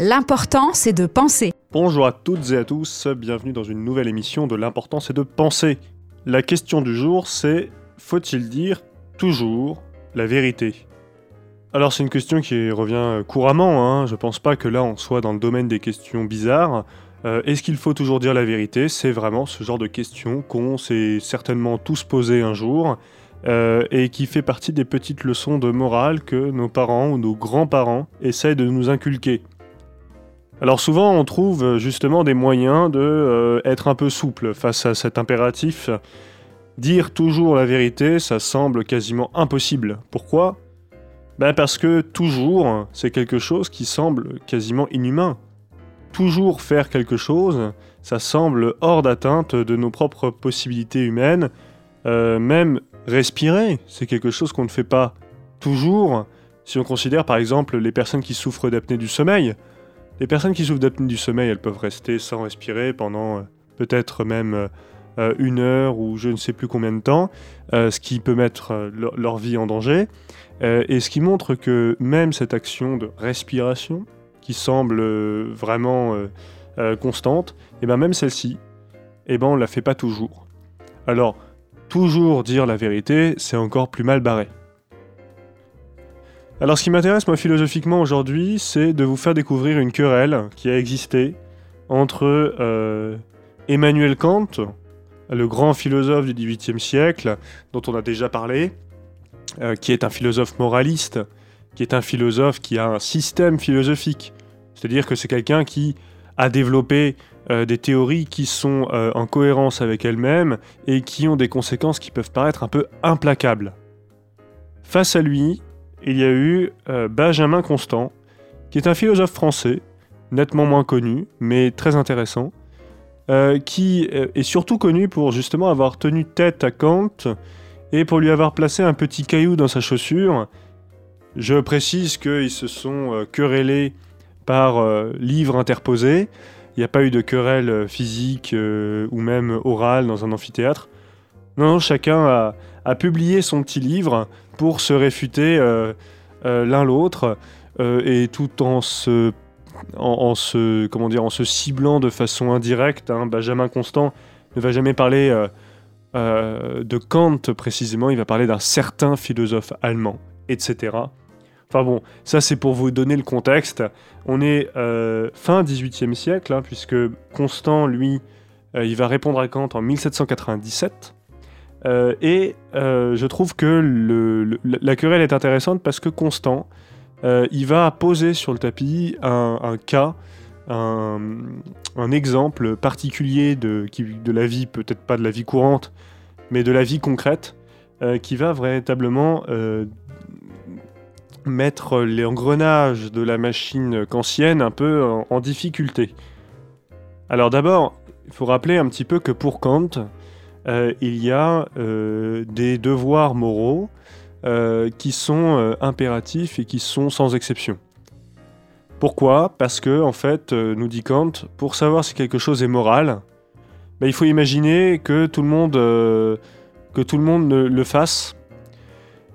L'important, c'est de penser. Bonjour à toutes et à tous, bienvenue dans une nouvelle émission de L'important, c'est de penser. La question du jour, c'est faut-il dire toujours la vérité? Alors c'est une question qui revient couramment, hein. je pense pas que là on soit dans le domaine des questions bizarres. Euh, est-ce qu'il faut toujours dire la vérité? C'est vraiment ce genre de question qu'on s'est certainement tous posé un jour. Euh, et qui fait partie des petites leçons de morale que nos parents ou nos grands-parents essayent de nous inculquer. Alors souvent, on trouve euh, justement des moyens de euh, être un peu souple face à cet impératif. Dire toujours la vérité, ça semble quasiment impossible. Pourquoi? Ben Parce que toujours, c'est quelque chose qui semble quasiment inhumain. Toujours faire quelque chose, ça semble hors d'atteinte de nos propres possibilités humaines. Euh, même respirer, c'est quelque chose qu'on ne fait pas toujours. Si on considère par exemple les personnes qui souffrent d'apnée du sommeil, les personnes qui souffrent d'apnée du sommeil, elles peuvent rester sans respirer pendant euh, peut-être même euh, euh, une heure ou je ne sais plus combien de temps, ce qui peut mettre leur, vie en danger. et ce qui montre que même cette action de respiration, qui semble vraiment constante, et ben même celle-ci, et ben on la fait pas toujours. Alors, toujours dire la vérité, c'est encore plus mal barré. Alors ce qui m'intéresse moi philosophiquement aujourd'hui, c'est de vous faire découvrir une querelle qui a existé entre euh, Emmanuel Kant, le grand philosophe du XVIIIe siècle, dont on a déjà parlé, euh, qui est un philosophe moraliste, qui est un philosophe qui a un système philosophique. C'est-à-dire que c'est quelqu'un qui a développé euh, des théories qui sont en cohérence avec elles-mêmes et qui ont des conséquences qui peuvent paraître un peu implacables. Face à lui, il y a eu euh, Benjamin Constant, qui est un philosophe français, nettement moins connu, mais très intéressant, euh, qui euh, est surtout connu pour justement avoir tenu tête à Kant et pour lui avoir placé un petit caillou dans sa chaussure. Je précise qu'ils se sont querellés par livre interposé. Il n'y a pas eu de querelle physique ou même orale dans un amphithéâtre. Non, chacun a, publié son petit livre pour se réfuter euh, euh, l'un l'autre euh, et tout en se, en, se, comment dire, en se ciblant de façon indirecte. Hein. Benjamin Constant ne va jamais parler de Kant précisément, il va parler d'un certain philosophe allemand, etc. Enfin bon, ça c'est pour vous donner le contexte. On est fin 18e siècle, hein, puisque Constant, lui, il va répondre à Kant en 1797. Euh, et euh, je trouve que la querelle est intéressante parce que Constant, euh, il va poser sur le tapis un, cas, un, exemple particulier de, de la vie, peut-être pas de la vie courante, mais de la vie concrète, qui va véritablement mettre les engrenages de la machine kantienne un peu en difficulté. Alors d'abord, il faut rappeler un petit peu que pour Kant, euh, il y a euh, des devoirs moraux euh, qui sont impératifs et qui sont sans exception. Pourquoi? Parce que, en fait, nous dit Kant, pour savoir si quelque chose est moral, bah, il faut imaginer que tout le monde, que tout le, monde le fasse.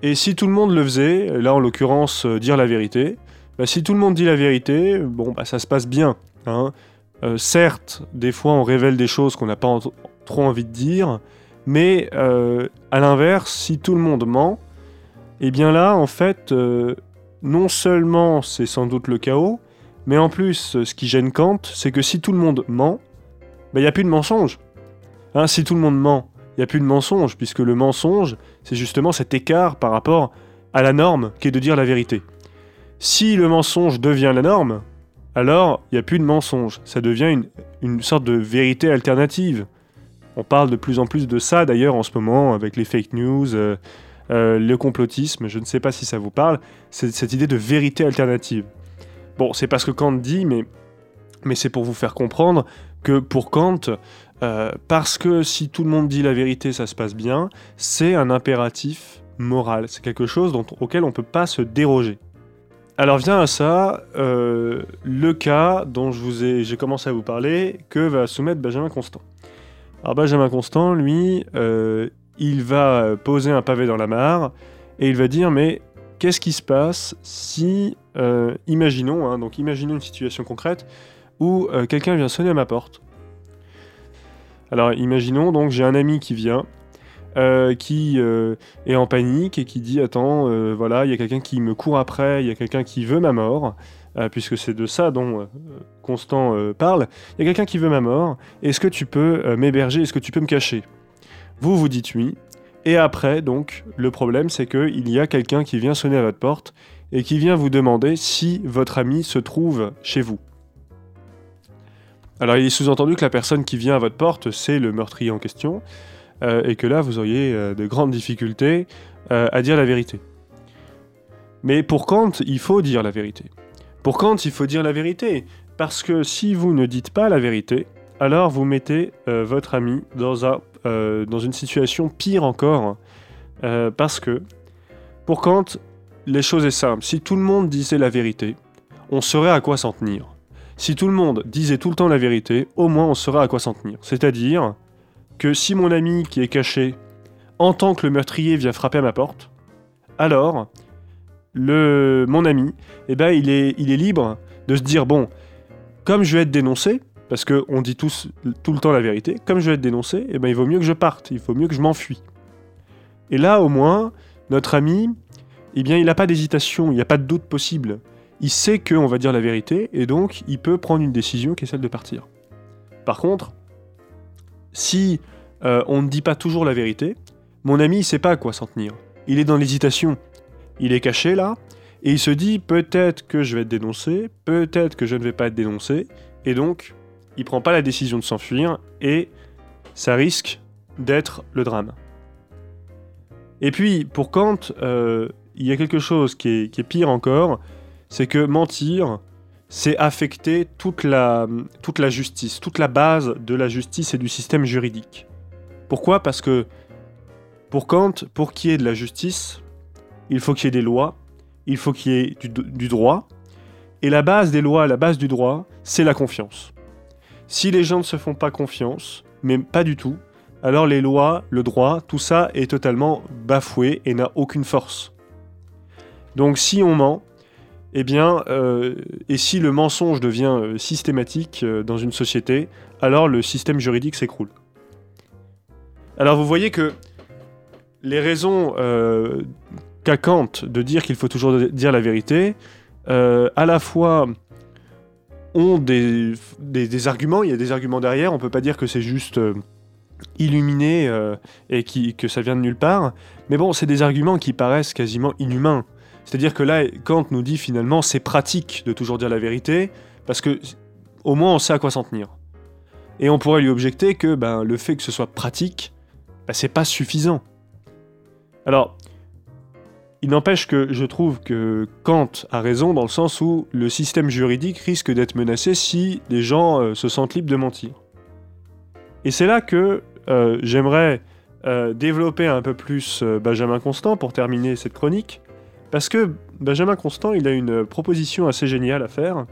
Et si tout le monde le faisait, là en l'occurrence dire la vérité, bah, si tout le monde dit la vérité, bon, bah, ça se passe bien. Hein. certes, des fois on révèle des choses qu'on n'a pas trop envie de dire. Mais euh, à l'inverse, si tout le monde ment, et eh bien là, en fait, euh, non seulement c'est sans doute le chaos, mais en plus, ce qui gêne Kant, c'est que si tout le monde ment, ben, il n'y a plus de mensonge. Hein, si tout le monde ment, il n'y a plus de mensonge, puisque le mensonge, c'est justement cet écart par rapport à la norme qui est de dire la vérité. Si le mensonge devient la norme, alors il n'y a plus de mensonge, ça devient une sorte de vérité alternative. On parle de plus en plus de ça d'ailleurs en ce moment avec les fake news, euh, euh, le complotisme, je ne sais pas si ça vous parle, c'est cette idée de vérité alternative. Bon, c'est parce que Kant dit, mais, c'est pour vous faire comprendre que pour Kant, euh, parce que si tout le monde dit la vérité, ça se passe bien, c'est un impératif moral, c'est quelque chose dont, auquel on ne peut pas se déroger. Alors vient à ça le cas dont j'ai commencé à vous parler, que va soumettre Benjamin Constant. Alors Benjamin Constant, lui, euh, il va poser un pavé dans la mare et il va dire mais qu'est-ce qui se passe si, euh, imaginons, hein, donc imaginons une situation concrète où euh, quelqu'un vient sonner à ma porte. Alors imaginons donc j'ai un ami qui vient, qui est en panique et qui dit attends voilà il y a quelqu'un qui me court après, il y a quelqu'un qui veut ma mort. Puisque c'est de ça dont Constant parle, il y a quelqu'un qui veut ma mort, est-ce que tu peux m'héberger, est-ce que tu peux me cacher? Vous vous dites oui, et après, donc, le problème, c'est qu'il y a quelqu'un qui vient sonner à votre porte et qui vient vous demander si votre ami se trouve chez vous. Alors, il est sous-entendu que la personne qui vient à votre porte, c'est le meurtrier en question, euh, et que là, vous auriez euh, de grandes difficultés euh, à dire la vérité. Mais pour Kant, il faut dire la vérité. Pour Kant, il faut dire la vérité, parce que si vous ne dites pas la vérité, alors vous mettez votre ami euh, dans une situation pire encore, euh, parce que pour Kant, les choses sont simples. Si tout le monde disait la vérité, on saurait à quoi s'en tenir. Si tout le monde disait tout le temps la vérité, au moins on saurait à quoi s'en tenir. C'est-à-dire que si mon ami qui est caché entend que le meurtrier vient frapper à ma porte, alors mon ami, eh ben, il, est, il est libre de se dire bon, comme je vais être dénoncé, parce qu'on dit tous tout le temps la vérité, comme je vais être dénoncé, eh ben, il vaut mieux que je parte, il faut mieux que je m'enfuis. Et là, au moins, notre ami, eh bien, il n'a pas d'hésitation, il n'y a pas de doute possible. Il sait qu'on va dire la vérité, et donc il peut prendre une décision qui est celle de partir. Par contre, si euh, on ne dit pas toujours la vérité, mon ami, il sait pas à quoi s'en tenir. Il est dans l'hésitation. Il est caché là, et il se dit peut-être que je vais être dénoncé, peut-être que je ne vais pas être dénoncé, et donc il prend pas la décision de s'enfuir et ça risque d'être le drame. Et puis, pour Kant, euh, il y a quelque chose qui est, pire encore, c'est que mentir, c'est affecter toute la, toute la justice, toute la base de la justice et du système juridique. Pourquoi? Parce que pour Kant, pour qu'il y ait de la justice, il faut qu'il y ait des lois, il faut qu'il y ait du, droit, et la base des lois, la base du droit, c'est la confiance. Si les gens ne se font pas confiance, mais pas du tout, alors les lois, le droit, tout ça est totalement bafoué et n'a aucune force. Donc si on ment, eh bien, euh, et si le mensonge devient euh, systématique euh, dans une société, alors le système juridique s'écroule. Alors vous voyez que les raisons qu'a Kant de dire qu'il faut toujours dire la vérité, à la fois ont des, des, arguments, il y a des arguments derrière, on peut pas dire que c'est juste euh, illuminé euh, et qui, que ça vient de nulle part, mais bon, c'est des arguments qui paraissent quasiment inhumains. C'est-à-dire que là, Kant nous dit finalement c'est pratique de toujours dire la vérité, parce que au moins on sait à quoi s'en tenir. Et on pourrait lui objecter que ben, le fait que ce soit pratique, ben, c'est pas suffisant. Alors, il n'empêche que je trouve que Kant a raison dans le sens où le système juridique risque d'être menacé si les gens euh, se sentent libres de mentir. Et c'est là que euh, j'aimerais euh, développer un peu plus Benjamin Constant pour terminer cette chronique, parce que Benjamin Constant, il a une proposition assez géniale à faire,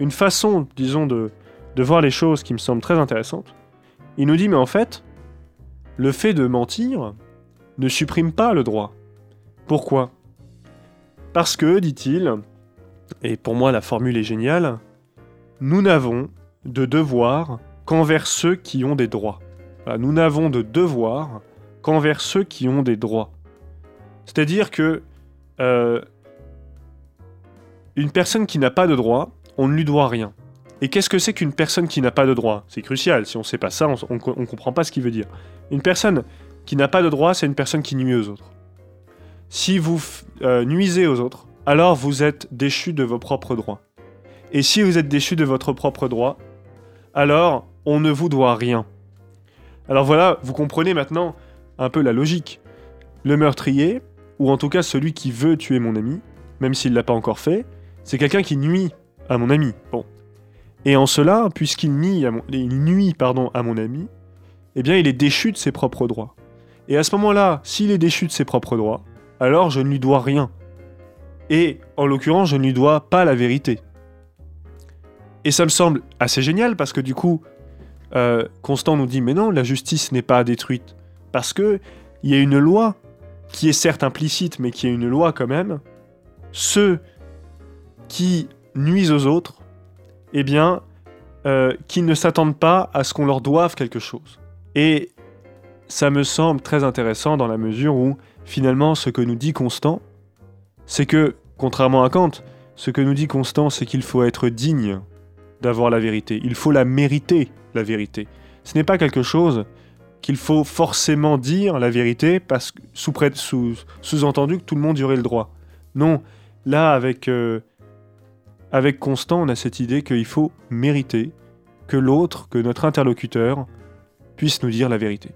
une façon, disons, de, de voir les choses qui me semble très intéressante. Il nous dit, mais en fait, le fait de mentir ne supprime pas le droit. Pourquoi? Parce que, dit-il, et pour moi la formule est géniale, nous n'avons de devoir qu'envers ceux qui ont des droits. nous n'avons de devoir qu'envers ceux qui ont des droits. C'est-à-dire que euh, une personne qui n'a pas de droit, on ne lui doit rien. Et qu'est-ce que c'est qu'une personne qui n'a pas de droit C'est crucial, si on ne sait pas ça, on ne comprend pas ce qu'il veut dire. Une personne qui n'a pas de droit, c'est une personne qui nuit aux autres. Si vous euh, nuisez aux autres, alors vous êtes déchu de vos propres droits. Et si vous êtes déchu de votre propre droit, alors on ne vous doit rien. Alors voilà, vous comprenez maintenant un peu la logique. Le meurtrier, ou en tout cas celui qui veut tuer mon ami, même s'il ne l'a pas encore fait, c'est quelqu'un qui nuit à mon ami. Bon. Et en cela, puisqu'il nuit, à mon, ami, eh bien il est déchu de ses propres droits. Et à ce moment-là, s'il est déchu de ses propres droits, alors je ne lui dois rien. Et en l'occurrence, je ne lui dois pas la vérité. Et ça me semble assez génial parce que du coup, euh, Constant nous dit mais non, la justice n'est pas détruite parce que il y a une loi qui est certes implicite, mais qui est une loi quand même, ceux qui nuisent aux autres, eh bien, euh, qui ne s'attendent pas à ce qu'on leur doive quelque chose. Et ça me semble très intéressant dans la mesure où, finalement, ce que nous dit Constant, c'est que, contrairement à Kant, ce que nous dit Constant, c'est qu'il faut être digne d'avoir la vérité. Il faut la mériter, la vérité. Ce n'est pas quelque chose qu'il faut forcément dire la vérité parce sous-entendu que tout le monde y aurait le droit. Non, là avec euh, avec Constant, on a cette idée qu'il faut mériter que l'autre, que notre interlocuteur puisse nous dire la vérité.